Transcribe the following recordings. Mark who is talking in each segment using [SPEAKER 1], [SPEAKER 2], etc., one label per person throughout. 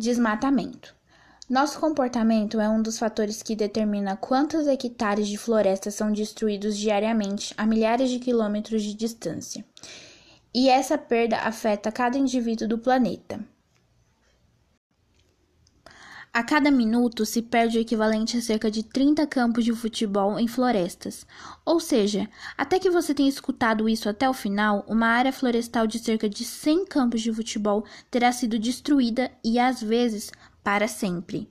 [SPEAKER 1] Desmatamento. Nosso comportamento é um dos fatores que determina quantos hectares de floresta são destruídos diariamente a milhares de quilômetros de distância. E essa perda afeta cada indivíduo do planeta. A cada minuto se perde o equivalente a cerca de 30 campos de futebol em florestas. Ou seja, até que você tenha escutado isso até o final, uma área florestal de cerca de 100 campos de futebol terá sido destruída e, às vezes, para sempre.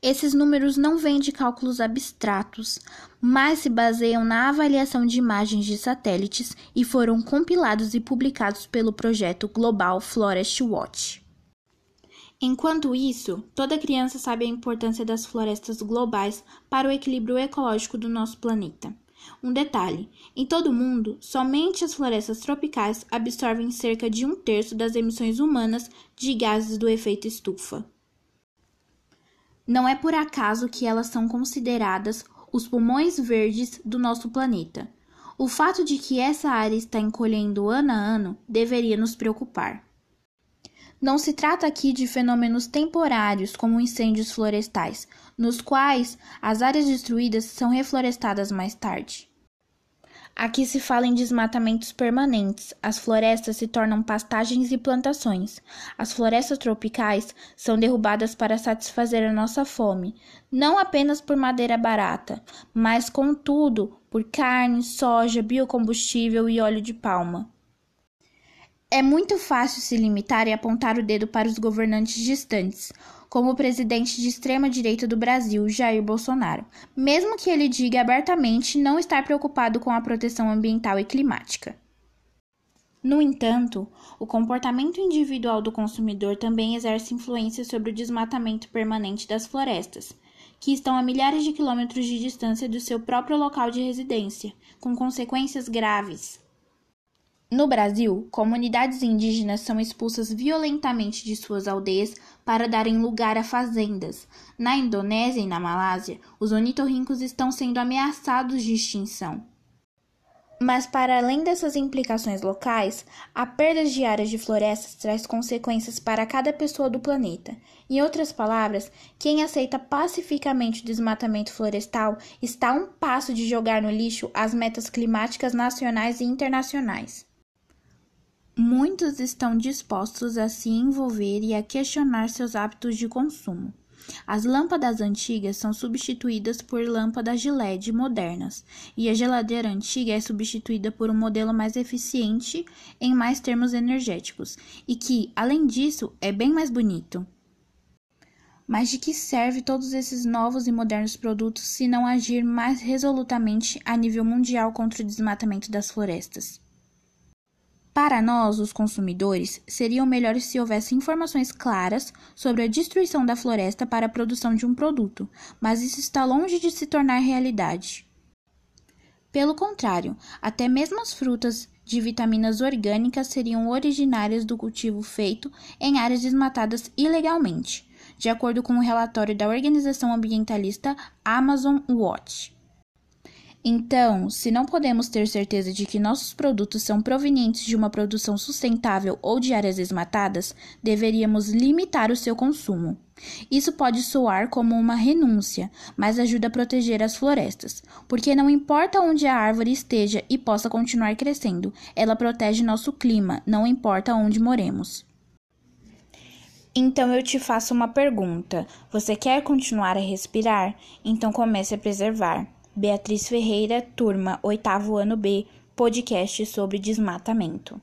[SPEAKER 1] Esses números não vêm de cálculos abstratos, mas se baseiam na avaliação de imagens de satélites e foram compilados e publicados pelo projeto Global Forest Watch. Enquanto isso, toda criança sabe a importância das florestas globais para o equilíbrio ecológico do nosso planeta. Um detalhe: em todo o mundo, somente as florestas tropicais absorvem cerca de um terço das emissões humanas de gases do efeito estufa. Não é por acaso que elas são consideradas os pulmões verdes do nosso planeta. O fato de que essa área está encolhendo ano a ano deveria nos preocupar. Não se trata aqui de fenômenos temporários como incêndios florestais, nos quais as áreas destruídas são reflorestadas mais tarde. Aqui se fala em desmatamentos permanentes. As florestas se tornam pastagens e plantações. As florestas tropicais são derrubadas para satisfazer a nossa fome, não apenas por madeira barata, mas, contudo, por carne, soja, biocombustível e óleo de palma. É muito fácil se limitar e apontar o dedo para os governantes distantes, como o presidente de extrema-direita do Brasil, Jair Bolsonaro, mesmo que ele diga abertamente não estar preocupado com a proteção ambiental e climática. No entanto, o comportamento individual do consumidor também exerce influência sobre o desmatamento permanente das florestas, que estão a milhares de quilômetros de distância do seu próprio local de residência, com consequências graves. No Brasil, comunidades indígenas são expulsas violentamente de suas aldeias para darem lugar a fazendas. Na Indonésia e na Malásia, os ornitorrincos estão sendo ameaçados de extinção. Mas, para além dessas implicações locais, a perda de áreas de florestas traz consequências para cada pessoa do planeta. Em outras palavras, quem aceita pacificamente o desmatamento florestal está a um passo de jogar no lixo as metas climáticas nacionais e internacionais. Muitos estão dispostos a se envolver e a questionar seus hábitos de consumo. As lâmpadas antigas são substituídas por lâmpadas de LED modernas, e a geladeira antiga é substituída por um modelo mais eficiente em mais termos energéticos, e que, além disso, é bem mais bonito. Mas de que serve todos esses novos e modernos produtos se não agir mais resolutamente a nível mundial contra o desmatamento das florestas? Para nós, os consumidores, seriam melhores se houvesse informações claras sobre a destruição da floresta para a produção de um produto, mas isso está longe de se tornar realidade. Pelo contrário, até mesmo as frutas de vitaminas orgânicas seriam originárias do cultivo feito em áreas desmatadas ilegalmente, de acordo com o um relatório da organização ambientalista Amazon Watch. Então, se não podemos ter certeza de que nossos produtos são provenientes de uma produção sustentável ou de áreas desmatadas, deveríamos limitar o seu consumo. Isso pode soar como uma renúncia, mas ajuda a proteger as florestas, porque não importa onde a árvore esteja e possa continuar crescendo, ela protege nosso clima, não importa onde moremos. Então eu te faço uma pergunta: você quer continuar a respirar? Então comece a preservar. Beatriz Ferreira, turma, oitavo ano B, podcast sobre desmatamento.